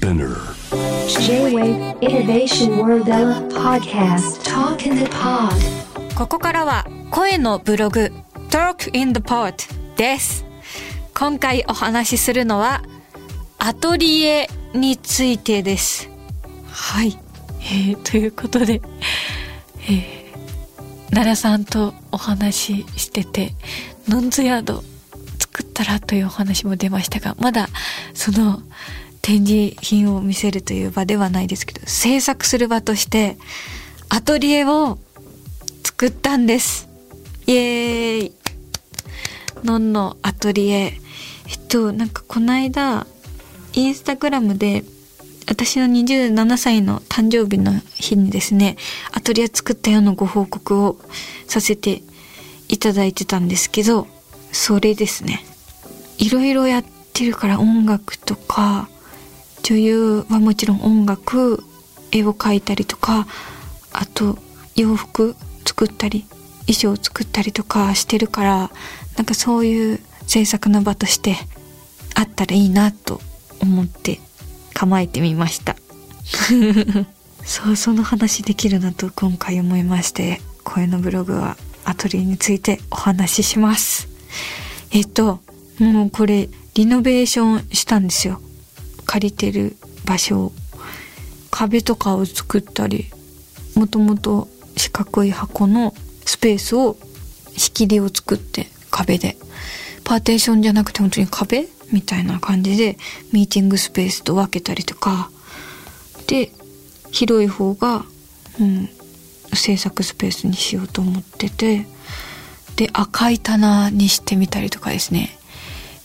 Spinner J-Wave Innovation World Podcast Talk in the Pod ここからは声のブログ Talk in the Pod です。今回お話しするのはアトリエについてです。はい。えーということで、えー奈良さんとお話ししてて、ノンズヤード作ったらというお話も出ましたが、まだその展示品を見せるという場ではないですけど、制作する場としてアトリエを作ったんです。イエーイのんのアトリエ。えっと、なんかこの間、インスタグラムで、私の27歳の誕生日の日にですね、アトリエ作ったよのご報告をさせていただいてたんですけど、それですね。いろいろやってるから音楽とか、女優はもちろん音楽、絵を描いたりとか、あと洋服作ったり、衣装作ったりとかしてるから、なんかそういう制作の場としてあったらいいなと思って構えてみました。そう、その話できるなと今回思いまして、声のブログはアトリエについてお話しします。えっと、もうこれリノベーションしたんですよ。借りてる場所。壁とかを作ったり、もともと四角い箱のスペースを仕切りを作って壁で。パーテーションじゃなくて本当に壁みたいな感じでミーティングスペースと分けたりとか。で、広い方が、うん、制作スペースにしようと思ってて、で、赤い棚にしてみたりとかですね。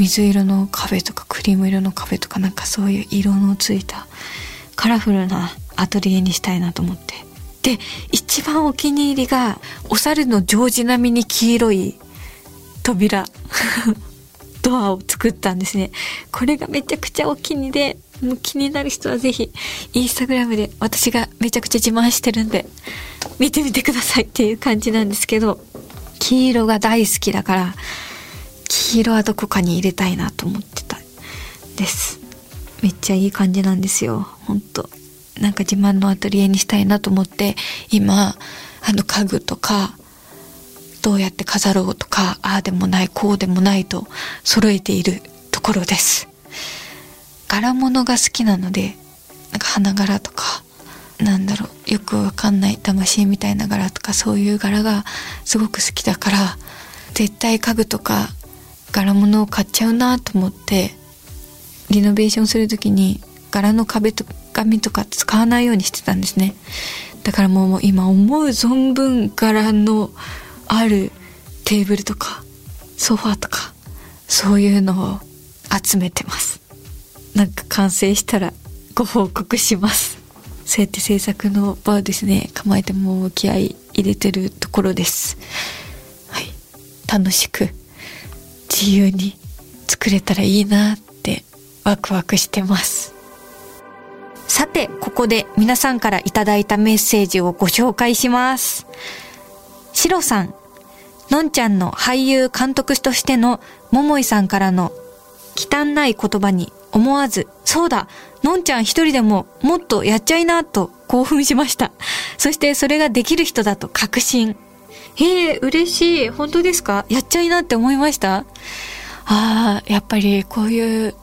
水色の壁とかクリーム色の壁とかなんかそういう色のついたカラフルなアトリエにしたいなと思って。で、一番お気に入りがお猿のジョージ並みに黄色い扉。ドアを作ったんですね。これがめちゃくちゃお気に入りで、もう気になる人はぜひ、インスタグラムで私がめちゃくちゃ自慢してるんで、見てみてくださいっていう感じなんですけど、黄色が大好きだから、黄色はどこかに入れたいなと思ってたです。めっちゃいい感じなんですよ。ほんと。なんか自慢のアトリエにしたいなと思って、今、あの家具とか、どうやって飾ろうとか、ああでもない、こうでもないと揃えているところです。柄物が好きなので、なんか花柄とか、なんだろう、よくわかんない魂みたいな柄とか、そういう柄がすごく好きだから、絶対家具とか柄物を買っちゃうなと思って、リノベーションするときに柄の壁と紙とか使わないようにしてたんですね。だからもう今思う存分柄のあるテーブルとかソファーとかそういうのを集めてます。なんか完成したらご報告します。そうやって制作の場をですね、構えてもう気合い入れてるところです。はい。楽しく自由に作れたらいいなってワクワクしてます。さて、ここで皆さんからいただいたメッセージをご紹介します。シロさん、のんちゃんの俳優監督としての桃井さんからの汚い言葉に思わず、そうだ、のんちゃん一人でももっとやっちゃいなと興奮しました。そしてそれができる人だと確信。へえ、嬉しい。本当ですか？やっちゃいなって思いました？ああ、やっぱりこういう、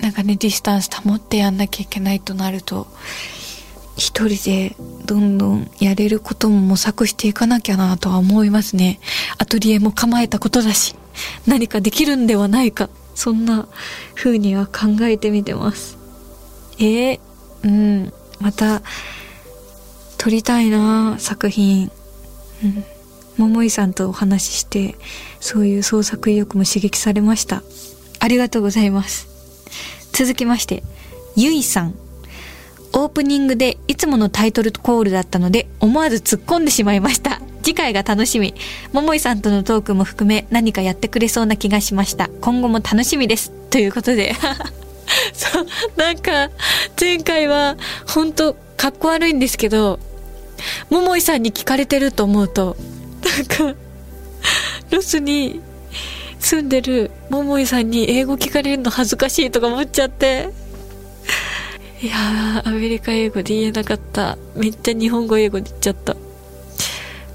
なんかね、ディスタンス保ってやんなきゃいけないとなると、一人でどんどんやれることも模索していかなきゃなとは思いますね。アトリエも構えたことだし、何かできるんではないか。そんな風には考えてみてます。えー、うん、また、撮りたいな作品。うん。桃井さんとお話しして、そういう創作意欲も刺激されました。ありがとうございます。続きまして、ゆいさん。オープニングでいつものタイトルコールだったので思わず突っ込んでしまいました。次回が楽しみ。桃井さんとのトークも含め何かやってくれそうな気がしました。今後も楽しみです。ということで。そう、なんか前回は本当かっこ悪いんですけど、桃井さんに聞かれてると思うと、なんか、ロスに住んでる桃井さんに英語聞かれるの恥ずかしいとか思っちゃって、いやー、アメリカ英語で言えなかった。めっちゃ日本語英語で言っちゃった。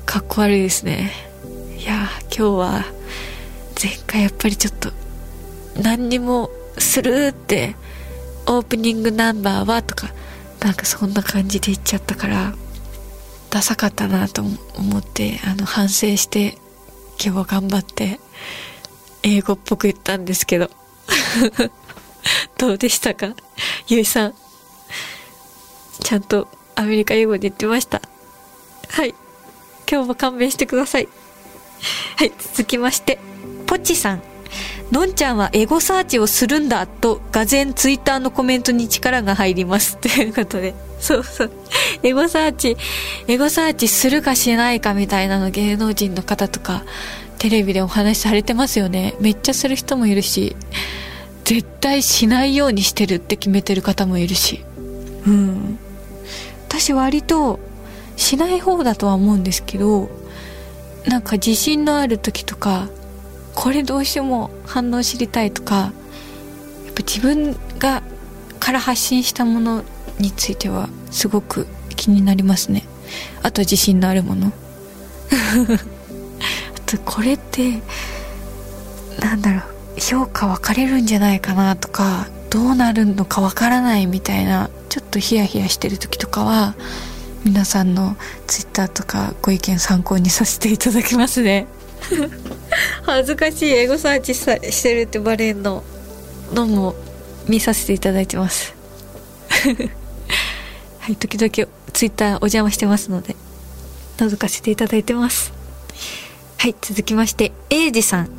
かっこ悪いですね。いやー、今日は、前回やっぱりちょっと、何にもするって、オープニングナンバーはとか、なんかそんな感じで言っちゃったから、ダサかったなと思って、あの、反省して、今日は頑張って、英語っぽく言ったんですけど。どうでしたか？ゆいさん。ちゃんとアメリカ英語で言ってました？はい。今日も勘弁してください。はい、続きまして、ポチさん。のんちゃんはエゴサーチをするんだと、がぜんツイッターのコメントに力が入ります。ということで。そうそう。エゴサーチ、エゴサーチするかしないかみたいなの芸能人の方とか、テレビでお話しされてますよね。めっちゃする人もいるし、絶対しないようにしてるって決めてる方もいるし。うん。私割としない方だとは思うんですけどなんか自信のある時とかこれどうしても反応知りたいとかやっぱ自分がから発信したものについてはすごく気になりますね。あと自信のあるもの。あとこれってなんだろう。評価分かれるんじゃないかなとかどうなるのか分からないみたいなちょっとヒヤヒヤしてる時とかは皆さんのツイッターとかご意見参考にさせていただきますね。恥ずかしいエゴサーチさしてるってバレんののも見させていただいてます。はい時々ツイッターお邪魔してますので覗かせていただいてますはい続きましてエイジさん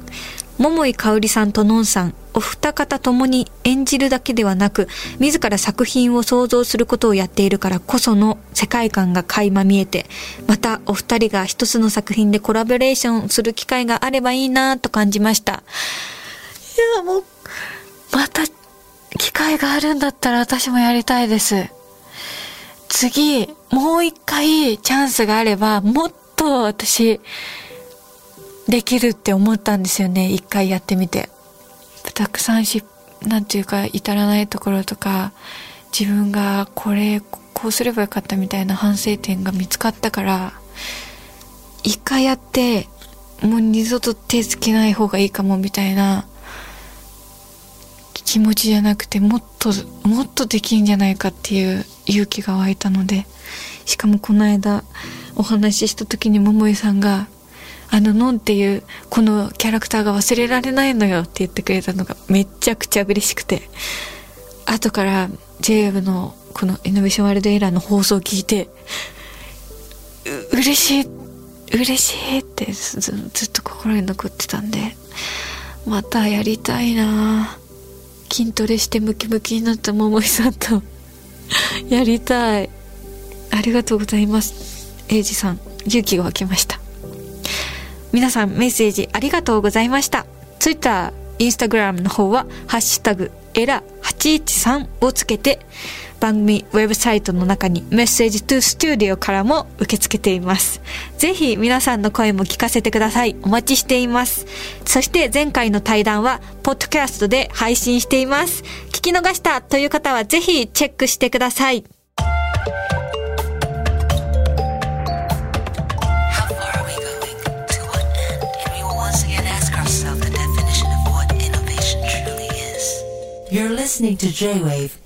桃井かおりさんとのんさん、お二方ともに演じるだけではなく、自ら作品を想像することをやっているからこその世界観が垣間見えて、またお二人が一つの作品でコラボレーションする機会があればいいなと感じました。いや、もう、また機会があるんだったら私もやりたいです。次、もう一回チャンスがあれば、もっと私、できるって思ったんですよね。一回やってみて。たくさんしなんていうか至らないところとか自分がこれこうすればよかったみたいな反省点が見つかったから一回やってもう二度と手つけない方がいいかもみたいな気持ちじゃなくてもっともっとできんじゃないかっていう勇気が湧いたのでしかもこの間お話しした時に桃井さんがあの、ノンっていう、このキャラクターが忘れられないのよって言ってくれたのがめちゃくちゃ嬉しくて、後から JW のこのイノベーションワールドエラーの放送を聞いて、う嬉しい、嬉しいってずずっと心に残ってたんで、またやりたいな筋トレしてムキムキになった桃井さんと やりたい。ありがとうございます。英二さん、勇気が湧きました。皆さんメッセージありがとうございました。Twitter、Instagram の方は、ハッシュタグ、エラ813をつけて、番組ウェブサイトの中にメッセージトゥースチューディオからも受け付けています。ぜひ皆さんの声も聞かせてください。お待ちしています。そして前回の対談はポッドキャストで配信しています。聞き逃したという方はぜひチェックしてください。J-Wave.